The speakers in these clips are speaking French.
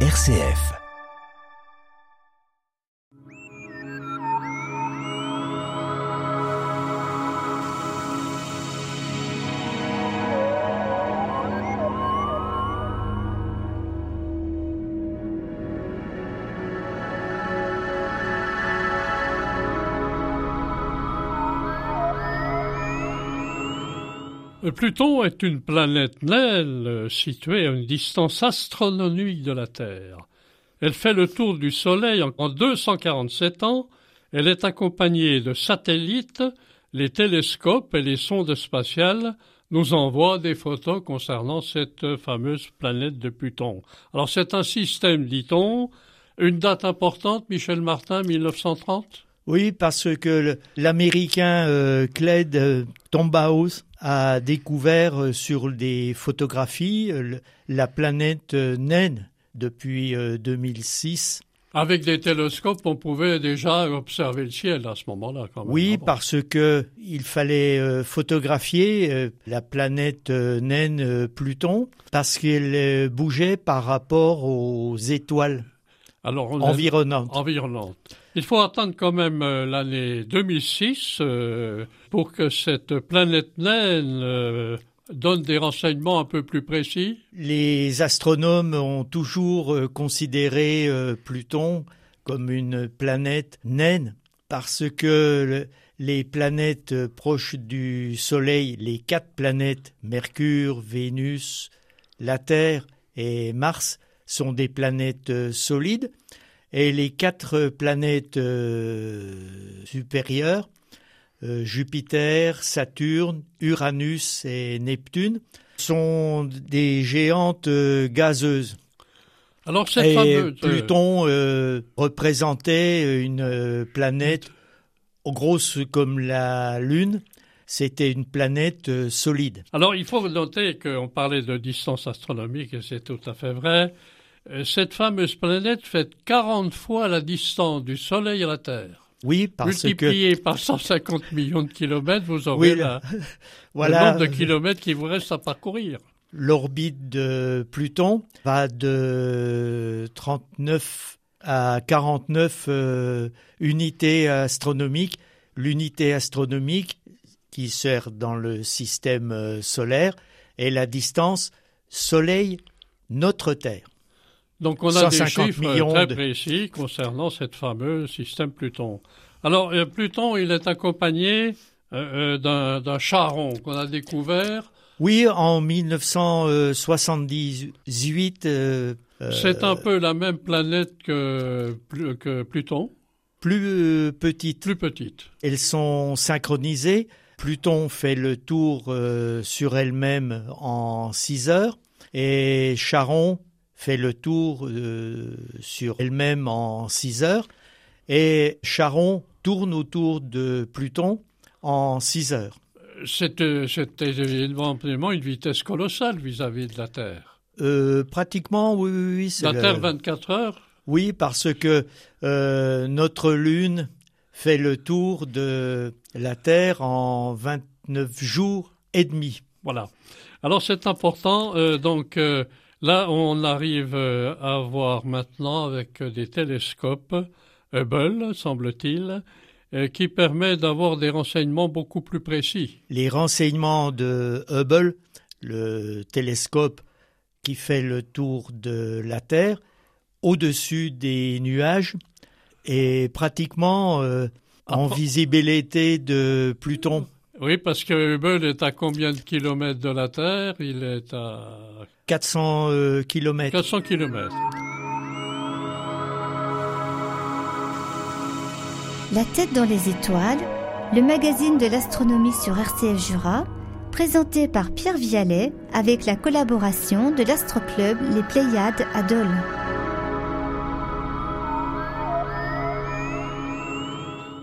RCF. Pluton est une planète naine euh, située à une distance astronomique de la Terre. Elle fait le tour du Soleil en 247 ans. Elle est accompagnée de satellites. Les télescopes et les sondes spatiales nous envoient des photos concernant cette fameuse planète de Pluton. Alors c'est un système, dit-on. Une date importante, Michel Martin, 1930 oui, parce que l'Américain euh, Clyde euh, a découvert euh, sur des photographies la planète naine depuis 2006. Avec des télescopes, on pouvait déjà observer le ciel à ce moment-là. Oui, parce que il fallait photographier la planète naine Pluton parce qu'elle bougeait par rapport aux étoiles Alors, environnantes. Il faut attendre quand même euh, l'année 2006 euh, pour que cette planète naine euh, donne des renseignements un peu plus précis. Les astronomes ont toujours considéré Pluton comme une planète naine parce que les planètes proches du Soleil, les quatre planètes, Mercure, Vénus, la Terre et Mars, sont des planètes solides et les quatre planètes euh, supérieures, euh, Jupiter, Saturne, Uranus et Neptune, sont des géantes euh, gazeuses. Alors cette et Pluton représentait une planète grosse comme la Lune. C'était une planète solide. Alors il faut noter qu'on parlait de distance astronomique et c'est tout à fait vrai. Euh, cette fameuse planète fait 40 fois la distance du Soleil à la Terre. Oui, parce Multiplié par 150 millions de kilomètres, vous aurez le nombre de kilomètres qui vous reste à parcourir. L'orbite de Pluton va de 39 à 49 euh, unités astronomiques. L'unité astronomique qui sert dans le système euh, solaire est la distance Soleil-notre Terre. Donc on a des chiffres très précis concernant cette fameuse système Pluton. Alors euh, Pluton, il est accompagné euh, euh, d'un charon qu'on a découvert. Oui, en 1978. C'est un peu la même planète que, que Pluton. Plus petite. Plus petite. Elles sont synchronisées. Pluton fait le tour sur elle-même en 6 heures et Charon fait le tour euh, sur elle-même en 6 heures et Charon tourne autour de Pluton en 6 heures. C'est évidemment une vitesse colossale vis-à-vis de la Terre. Euh, pratiquement, oui, oui. oui la Terre, 24 heures? Oui, parce que euh, notre Lune fait le tour de la Terre en 29 jours et demi. Voilà. Alors c'est important, donc Là, on arrive euh, à voir maintenant avec des télescopes Hubble, semble-t-il, euh, qui permet d'avoir des renseignements beaucoup plus précis. Les renseignements de Hubble, le télescope qui fait le tour de la Terre, au-dessus des nuages, est pratiquement euh, en visibilité de Pluton. Oui, parce que Hubble est à combien de kilomètres de la Terre? Il est à 400 euh, kilomètres. 400 kilomètres. La tête dans les étoiles, le magazine de l'astronomie sur RCF Jura, présenté par Pierre Vialet avec la collaboration de l'Astroclub Les Pléiades à Dole.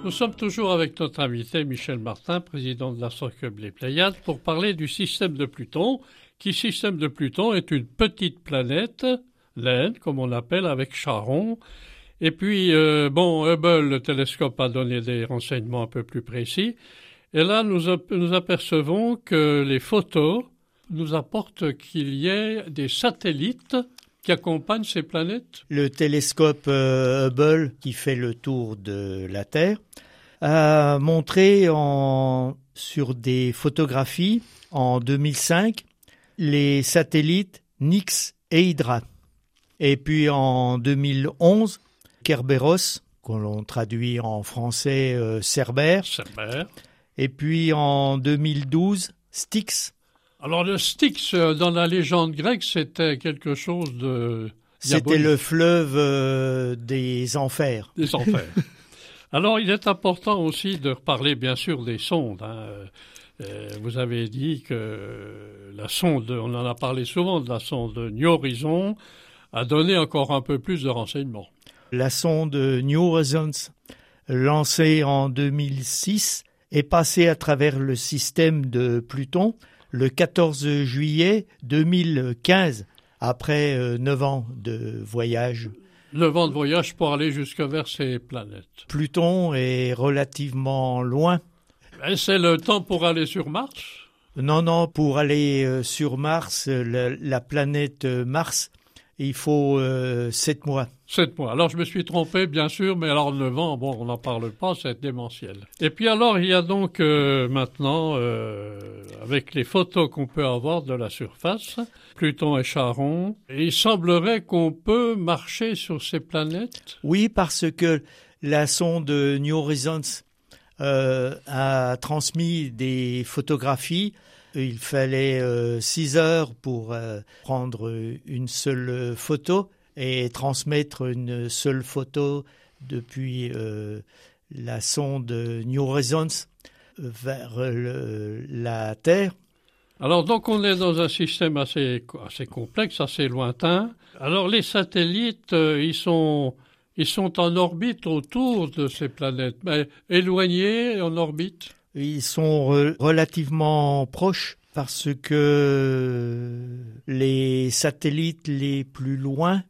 Nous sommes toujours avec notre invité Michel Martin, président de l'Astroclub Les Pléiades, pour parler du système de Pluton, qui système de Pluton est une petite planète, laine, comme on l'appelle, avec Charon. Et puis, euh, bon, Hubble, le télescope, a donné des renseignements un peu plus précis. Et là, nous, nous apercevons que les photos nous apportent qu'il y ait des satellites qui accompagne ces planètes Le télescope euh, Hubble, qui fait le tour de la Terre, a montré en, sur des photographies en 2005 les satellites Nix et Hydra. Et puis en 2011, Kerberos, qu'on traduit en français euh. Cerbère. Et puis en 2012, Styx. Alors le Styx, euh, dans la légende grecque, c'était quelque chose de... C'était le fleuve euh, des enfers. Des enfers. Alors il est important aussi de reparler bien sûr des sondes. Hein. Euh, vous avez dit que la sonde, on en a parlé souvent de la sonde New Horizon, a donné encore un peu plus de renseignements. La sonde New Horizons, lancée en 2006, est passée à travers le système de Pluton le 14 juillet 2015, après euh, neuf ans de voyage. Neuf ans de voyage pour aller jusque vers ces planètes. Pluton est relativement loin. C'est le temps pour aller sur Mars? Non, non, pour aller euh, sur Mars, la planète Mars il faut euh, sept mois. Sept mois. Alors je me suis trompé, bien sûr, mais alors neuf ans, bon, on n'en parle pas, c'est démentiel. Et puis alors, il y a donc euh, maintenant, euh, avec les photos qu'on peut avoir de la surface, Pluton et Charon, il semblerait qu'on peut marcher sur ces planètes? Oui, parce que la sonde New Horizons a transmis des photographies il fallait euh, six heures pour euh, prendre une seule photo et transmettre une seule photo depuis euh, la sonde New Horizons vers la Terre. Alors donc on est dans un système assez, assez complexe, assez lointain. Alors les satellites, ils sont ils sont en orbite autour de ces planètes, mais éloignés en orbite. Ils sont relativement proches parce que les satellites les plus loin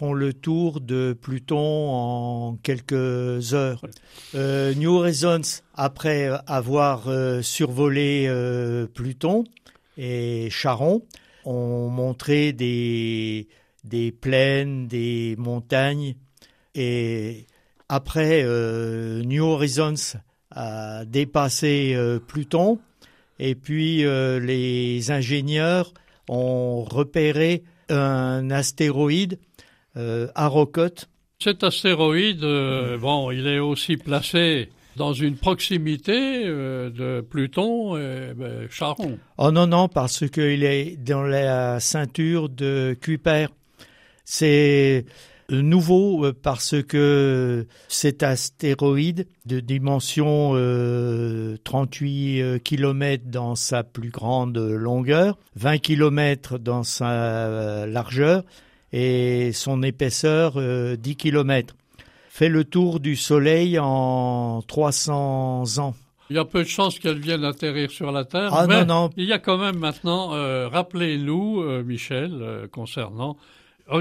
font le tour de Pluton en quelques heures. Euh, New Horizons, après avoir euh, survolé euh, Pluton et Charon, ont montré des, des plaines, des montagnes. Et après, New Horizons a dépassé Pluton. Et puis euh, les ingénieurs ont repéré un astéroïde euh, à Rocotte. Cet astéroïde, euh, bon, il est aussi placé dans une proximité de Pluton et ben, Charon. Oh non, non, parce qu'il est dans la ceinture de Kuiper. C'est nouveau euh, parce que cet astéroïde de dimension 38 euh, km dans sa plus grande longueur, 20 km dans sa largeur et son épaisseur 10 km fait le tour du Soleil en 300 ans. Il y a peu de chances qu'elle vienne atterrir sur la Terre. Ah mais non, non. Il y a quand même maintenant, euh, rappelez-nous, Michel, concernant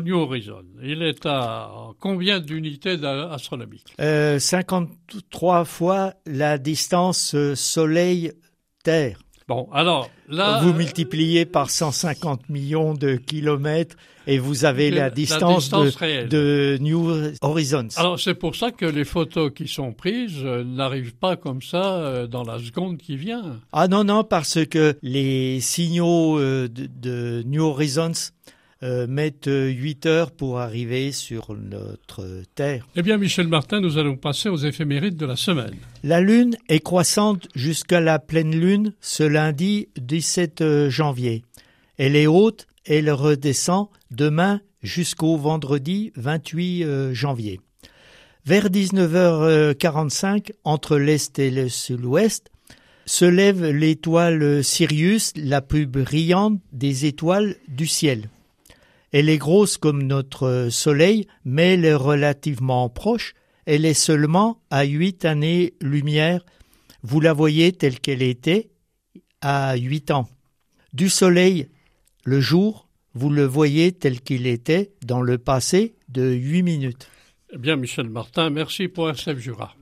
New Horizon. Il est à combien d'unités astronomiques? Euh, 53 fois la distance euh, Soleil-Terre. Bon, alors là. Vous multipliez par 150 millions de kilomètres et vous avez la distance, de, New Horizons. Alors c'est pour ça que les photos qui sont prises euh, n'arrivent pas comme ça euh, dans la seconde qui vient. Ah non, non, parce que les signaux de, de New Horizons euh, mettent 8 heures pour arriver sur notre Terre. Eh bien, Michel Martin, nous allons passer aux éphémérides de la semaine. La Lune est croissante jusqu'à la pleine Lune ce lundi 17 euh, janvier. Elle est haute, elle redescend demain jusqu'au vendredi 28 euh, janvier. Vers 19h45, entre l'Est et le Sud-Ouest, se lève l'étoile Sirius, la plus brillante des étoiles du ciel. Elle est grosse comme notre Soleil, mais elle est relativement proche. Elle est seulement à huit années-lumière. Vous la voyez telle qu'elle était à huit ans. Du Soleil, le jour, vous le voyez tel qu'il était dans le passé de huit minutes. Eh bien, Michel Martin, merci pour RCF Jura.